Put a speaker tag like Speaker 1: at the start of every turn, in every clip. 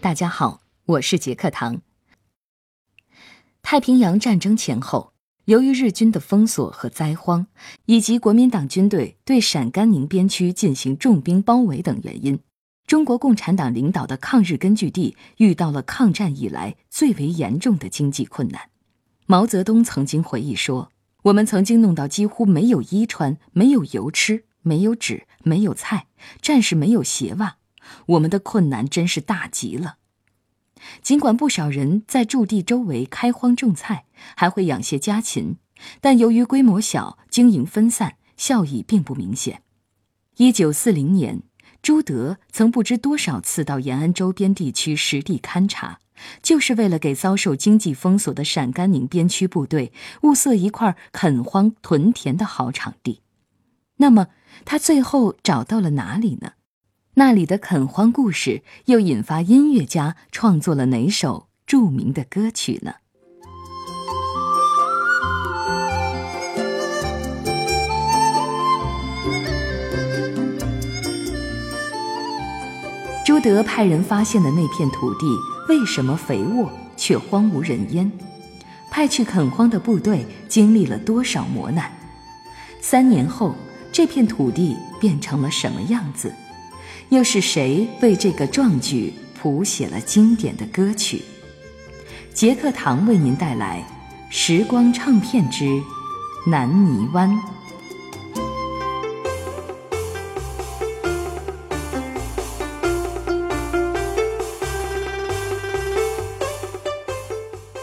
Speaker 1: 大家好，我是杰克唐。太平洋战争前后，由于日军的封锁和灾荒，以及国民党军队对陕甘宁边区进行重兵包围等原因，中国共产党领导的抗日根据地遇到了抗战以来最为严重的经济困难。毛泽东曾经回忆说：“我们曾经弄到几乎没有衣穿，没有油吃，没有纸，没有菜，战士没有鞋袜。”我们的困难真是大极了。尽管不少人在驻地周围开荒种菜，还会养些家禽，但由于规模小、经营分散，效益并不明显。一九四零年，朱德曾不知多少次到延安周边地区实地勘察，就是为了给遭受经济封锁的陕甘宁边区部队物色一块垦荒屯田的好场地。那么，他最后找到了哪里呢？那里的垦荒故事，又引发音乐家创作了哪首著名的歌曲呢？朱德派人发现的那片土地，为什么肥沃却荒无人烟？派去垦荒的部队经历了多少磨难？三年后，这片土地变成了什么样子？又是谁为这个壮举谱写了经典的歌曲？杰克唐为您带来《时光唱片之南泥湾》。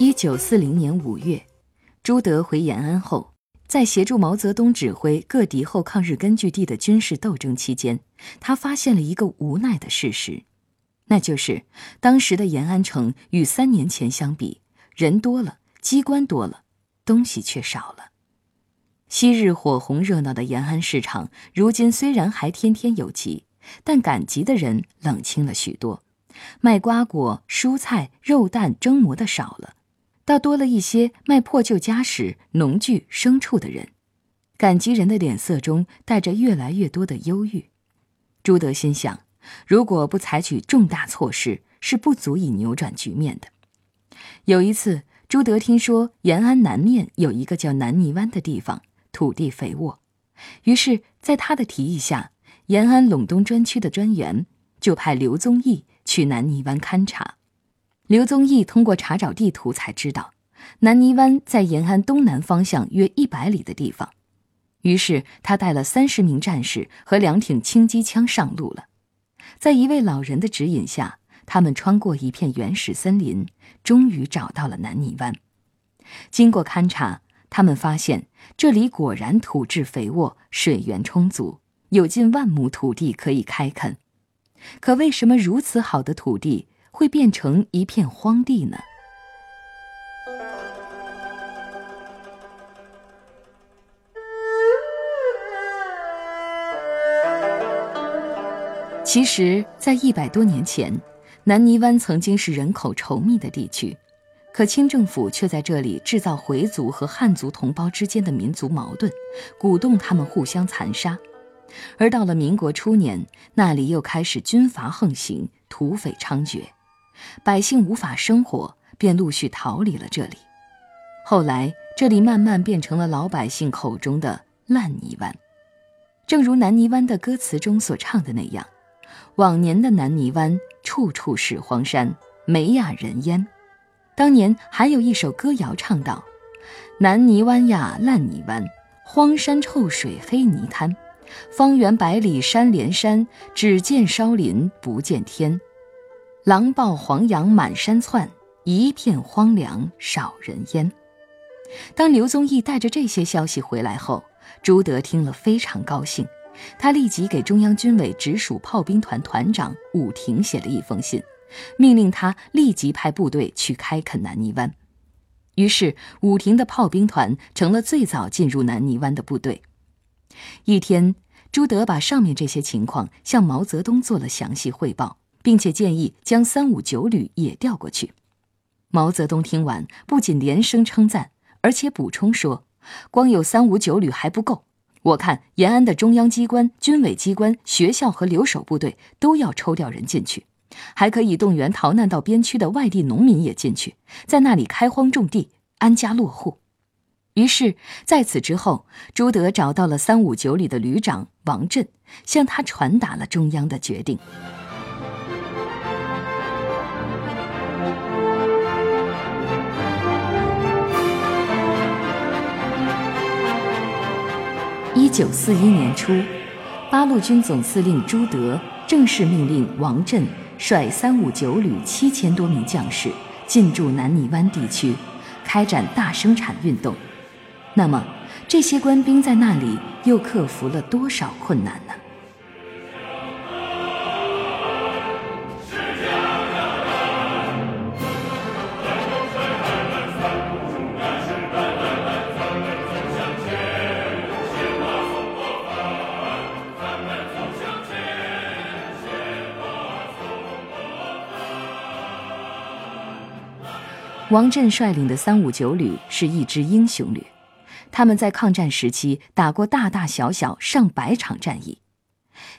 Speaker 1: 一九四零年五月，朱德回延安后。在协助毛泽东指挥各敌后抗日根据地的军事斗争期间，他发现了一个无奈的事实，那就是当时的延安城与三年前相比，人多了，机关多了，东西却少了。昔日火红热闹的延安市场，如今虽然还天天有集，但赶集的人冷清了许多，卖瓜果、蔬菜、肉蛋蒸馍的少了。倒多了一些卖破旧家什、农具、牲畜的人，赶集人的脸色中带着越来越多的忧郁。朱德心想，如果不采取重大措施，是不足以扭转局面的。有一次，朱德听说延安南面有一个叫南泥湾的地方，土地肥沃，于是，在他的提议下，延安陇东专区的专员就派刘宗义去南泥湾勘察。刘宗义通过查找地图才知道，南泥湾在延安东南方向约一百里的地方。于是他带了三十名战士和两挺轻机枪上路了。在一位老人的指引下，他们穿过一片原始森林，终于找到了南泥湾。经过勘察，他们发现这里果然土质肥沃，水源充足，有近万亩土地可以开垦。可为什么如此好的土地？会变成一片荒地呢？其实，在一百多年前，南泥湾曾经是人口稠密的地区，可清政府却在这里制造回族和汉族同胞之间的民族矛盾，鼓动他们互相残杀。而到了民国初年，那里又开始军阀横行，土匪猖獗。百姓无法生活，便陆续逃离了这里。后来，这里慢慢变成了老百姓口中的烂泥湾。正如南泥湾的歌词中所唱的那样：“往年的南泥湾，处处是荒山，没呀人烟。”当年还有一首歌谣唱道：“南泥湾呀，烂泥湾，荒山臭水黑泥滩，方圆百里山连山，只见烧林不见天。”狼豹黄羊满山窜，一片荒凉少人烟。当刘宗义带着这些消息回来后，朱德听了非常高兴，他立即给中央军委直属炮兵团团长武亭写了一封信，命令他立即派部队去开垦南泥湾。于是，武亭的炮兵团成了最早进入南泥湾的部队。一天，朱德把上面这些情况向毛泽东做了详细汇报。并且建议将三五九旅也调过去。毛泽东听完，不仅连声称赞，而且补充说：“光有三五九旅还不够，我看延安的中央机关、军委机关、学校和留守部队都要抽调人进去，还可以动员逃难到边区的外地农民也进去，在那里开荒种地、安家落户。于是，在此之后，朱德找到了三五九旅的旅长王震，向他传达了中央的决定。一九四一年初，八路军总司令朱德正式命令王震率三五九旅七千多名将士进驻南泥湾地区，开展大生产运动。那么，这些官兵在那里又克服了多少困难呢？王震率领的三五九旅是一支英雄旅。他们在抗战时期打过大大小小上百场战役。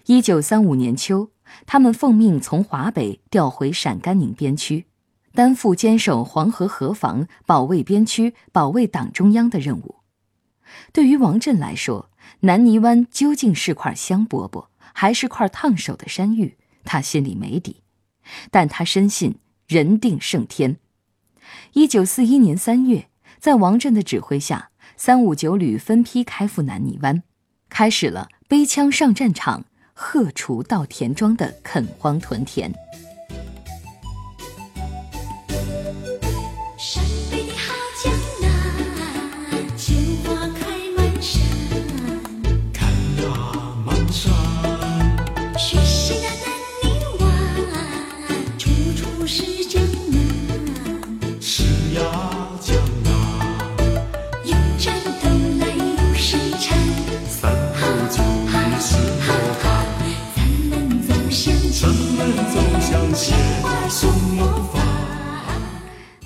Speaker 1: 一九三五年秋，他们奉命从华北调回陕甘宁边区，担负坚守黄河河防、保卫边区、保卫党中央的任务。对于王震来说，南泥湾究竟是块香饽饽，还是块烫手的山芋，他心里没底。但他深信人定胜天。一九四一年三月，在王震的指挥下。三五九旅分批开赴南泥湾，开始了背枪上战场、荷锄到田庄的垦荒屯田。是呀，江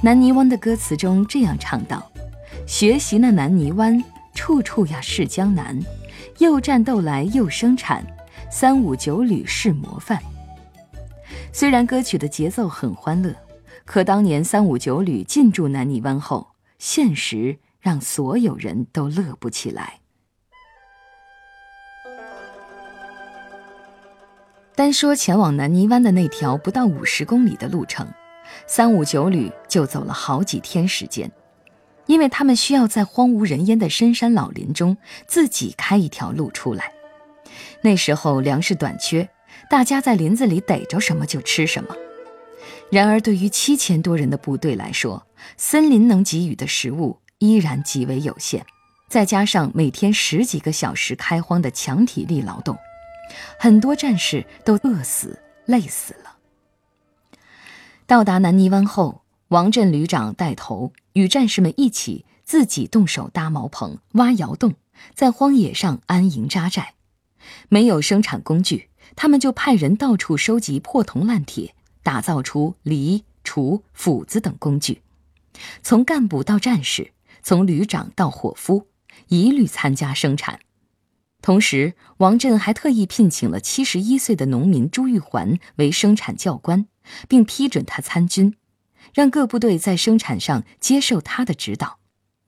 Speaker 1: 南泥湾的歌词中这样唱道：“学习那南泥湾，处处呀是江南，又战斗来又生产，三五九旅是模范。”虽然歌曲的节奏很欢乐，可当年三五九旅进驻南泥湾后，现实让所有人都乐不起来。单说前往南泥湾的那条不到五十公里的路程。三五九旅就走了好几天时间，因为他们需要在荒无人烟的深山老林中自己开一条路出来。那时候粮食短缺，大家在林子里逮着什么就吃什么。然而，对于七千多人的部队来说，森林能给予的食物依然极为有限，再加上每天十几个小时开荒的强体力劳动，很多战士都饿死、累死了。到达南泥湾后，王震旅长带头与战士们一起自己动手搭茅棚、挖窑洞，在荒野上安营扎寨。没有生产工具，他们就派人到处收集破铜烂铁，打造出犁、锄、斧子等工具。从干部到战士，从旅长到伙夫，一律参加生产。同时，王震还特意聘请了七十一岁的农民朱玉环为生产教官。并批准他参军，让各部队在生产上接受他的指导。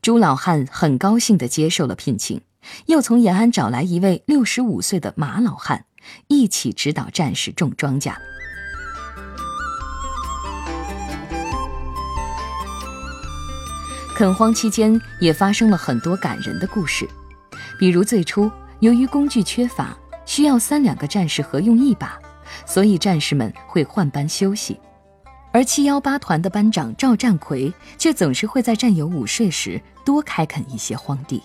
Speaker 1: 朱老汉很高兴地接受了聘请，又从延安找来一位六十五岁的马老汉，一起指导战士种庄稼。垦荒期间也发生了很多感人的故事，比如最初由于工具缺乏，需要三两个战士合用一把。所以战士们会换班休息，而七幺八团的班长赵占奎却总是会在战友午睡时多开垦一些荒地。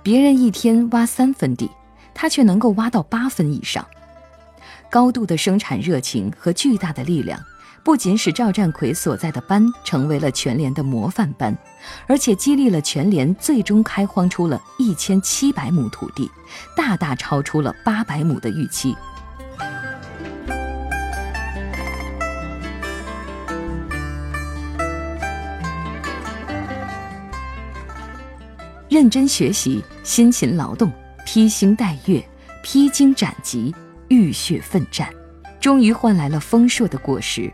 Speaker 1: 别人一天挖三分地，他却能够挖到八分以上。高度的生产热情和巨大的力量，不仅使赵占奎所在的班成为了全连的模范班，而且激励了全连最终开荒出了一千七百亩土地，大大超出了八百亩的预期。认真学习，辛勤劳动，披星戴月，披荆斩棘，浴血奋战，终于换来了丰硕的果实。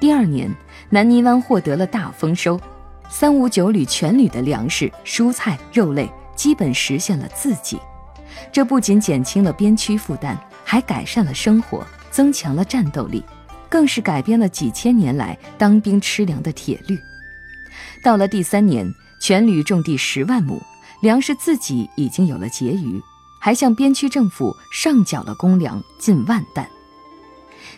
Speaker 1: 第二年，南泥湾获得了大丰收，三五九旅全旅的粮食、蔬菜、肉类基本实现了自给。这不仅减轻了边区负担，还改善了生活，增强了战斗力，更是改变了几千年来当兵吃粮的铁律。到了第三年，全旅种地十万亩，粮食自己已经有了结余，还向边区政府上缴了公粮近万担。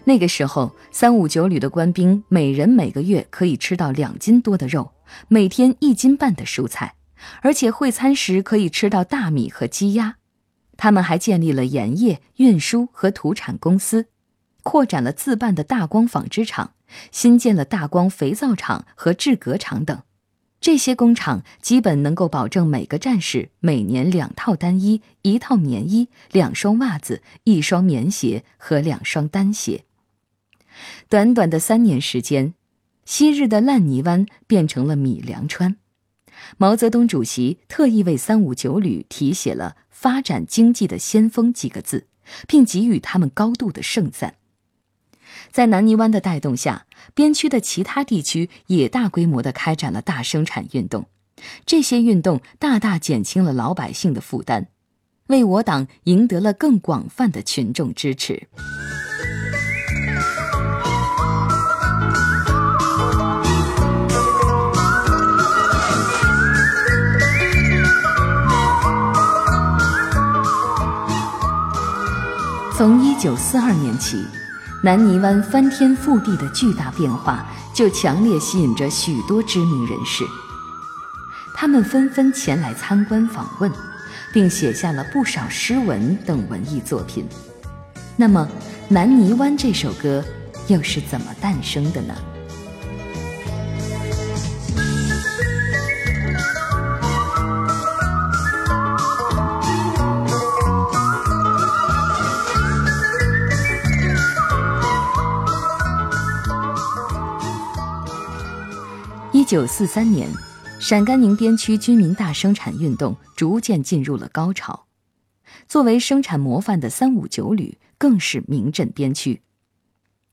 Speaker 1: 那个时候，三五九旅的官兵每人每个月可以吃到两斤多的肉，每天一斤半的蔬菜，而且会餐时可以吃到大米和鸡鸭。他们还建立了盐业、运输和土产公司，扩展了自办的大光纺织厂，新建了大光肥皂厂和制革厂等。这些工厂基本能够保证每个战士每年两套单衣、一套棉衣、两双袜子、一双棉鞋和两双单鞋。短短的三年时间，昔日的烂泥湾变成了米粮川。毛泽东主席特意为三五九旅题写了“发展经济的先锋”几个字，并给予他们高度的盛赞。在南泥湾的带动下，边区的其他地区也大规模地开展了大生产运动。这些运动大大减轻了老百姓的负担，为我党赢得了更广泛的群众支持。一九四二年起，南泥湾翻天覆地的巨大变化就强烈吸引着许多知名人士。他们纷纷前来参观访问，并写下了不少诗文等文艺作品。那么，《南泥湾》这首歌又是怎么诞生的呢？九四三年，陕甘宁边区军民大生产运动逐渐进入了高潮。作为生产模范的三五九旅更是名震边区。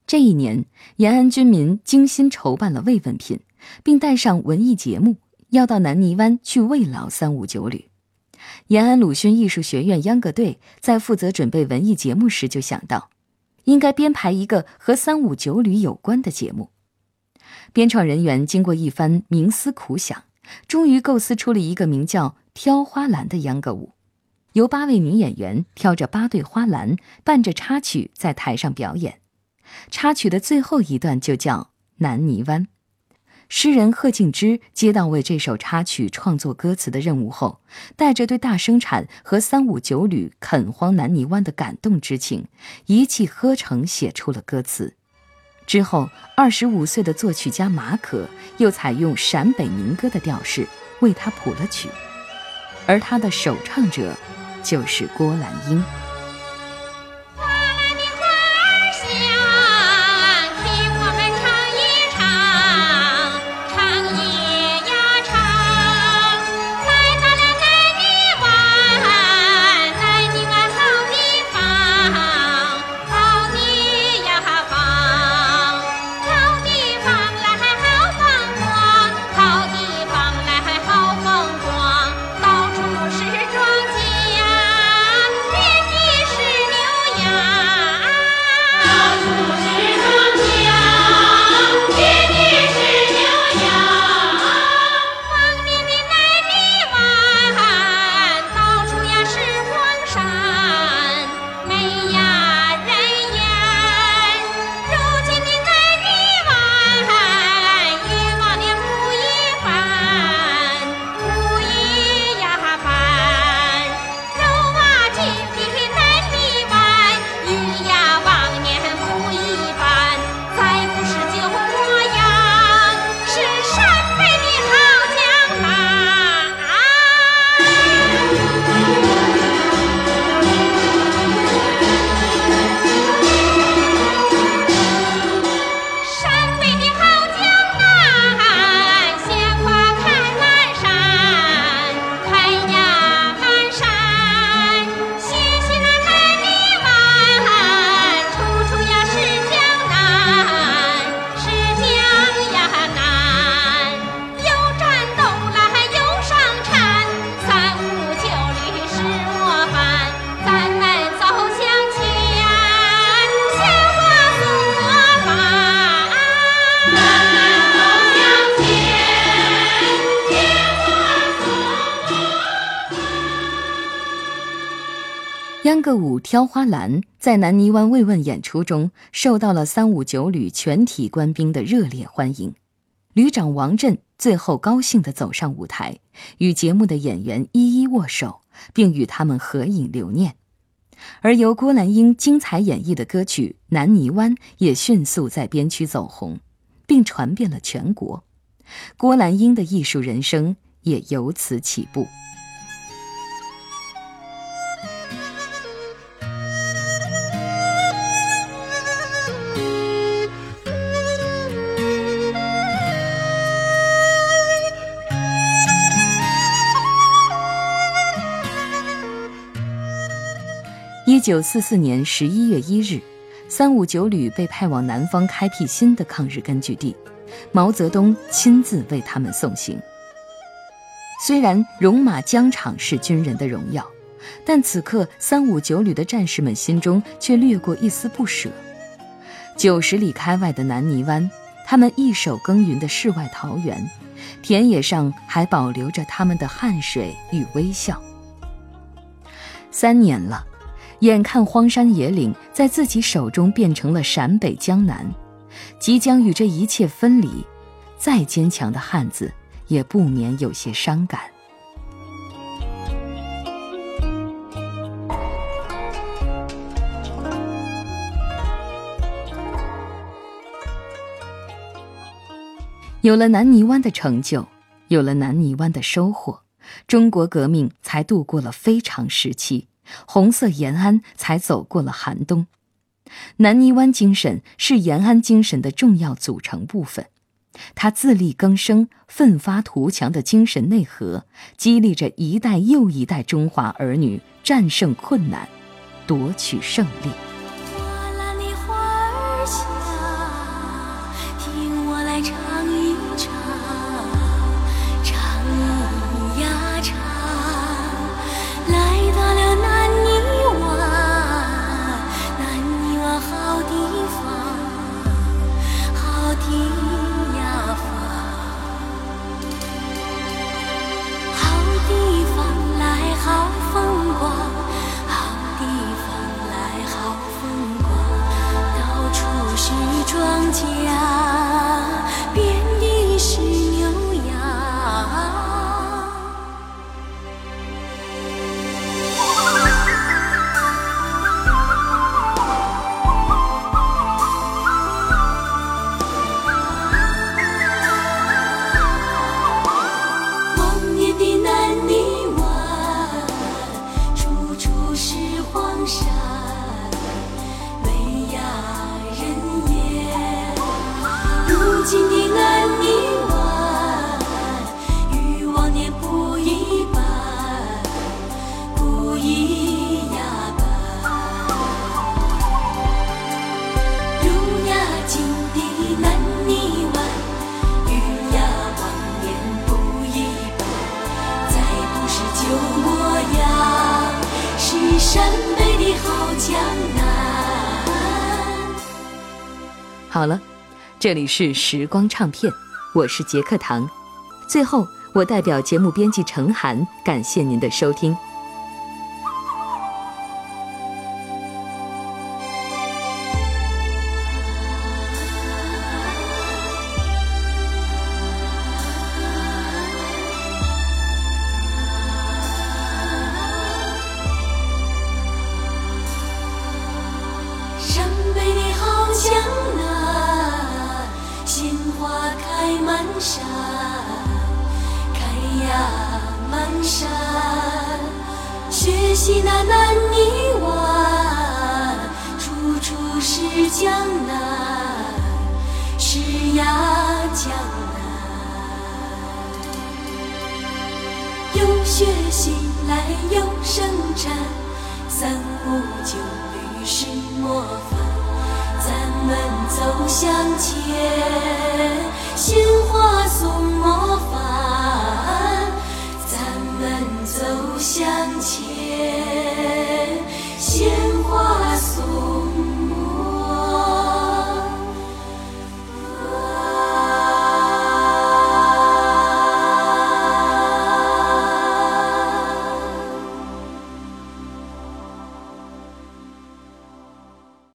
Speaker 1: 这一年，延安军民精心筹办了慰问品，并带上文艺节目，要到南泥湾去慰劳三五九旅。延安鲁迅艺术学院秧歌队在负责准备文艺节目时，就想到，应该编排一个和三五九旅有关的节目。编创人员经过一番冥思苦想，终于构思出了一个名叫《挑花篮》的秧歌舞，由八位女演员挑着八对花篮，伴着插曲在台上表演。插曲的最后一段就叫《南泥湾》。诗人贺敬之接到为这首插曲创作歌词的任务后，带着对大生产和三五九旅垦荒南泥湾的感动之情，一气呵成写出了歌词。之后，二十五岁的作曲家马可又采用陕北民歌的调式为他谱了曲，而他的首唱者就是郭兰英。秧歌舞挑花篮在南泥湾慰问演出中，受到了三五九旅全体官兵的热烈欢迎。旅长王震最后高兴地走上舞台，与节目的演员一一握手，并与他们合影留念。而由郭兰英精彩演绎的歌曲《南泥湾》也迅速在边区走红，并传遍了全国。郭兰英的艺术人生也由此起步。九四四年十一月一日，三五九旅被派往南方开辟新的抗日根据地，毛泽东亲自为他们送行。虽然戎马疆场是军人的荣耀，但此刻三五九旅的战士们心中却掠过一丝不舍。九十里开外的南泥湾，他们一手耕耘的世外桃源，田野上还保留着他们的汗水与微笑。三年了。眼看荒山野岭在自己手中变成了陕北江南，即将与这一切分离，再坚强的汉子也不免有些伤感。有了南泥湾的成就，有了南泥湾的收获，中国革命才度过了非常时期。红色延安才走过了寒冬，南泥湾精神是延安精神的重要组成部分。它自力更生、奋发图强的精神内核，激励着一代又一代中华儿女战胜困难，夺取胜利。这里是时光唱片，我是杰克唐。最后，我代表节目编辑程涵，感谢您的收听。
Speaker 2: 学习来又生产，三五九旅是模范，咱们走向前，鲜花送模范，咱们走向前。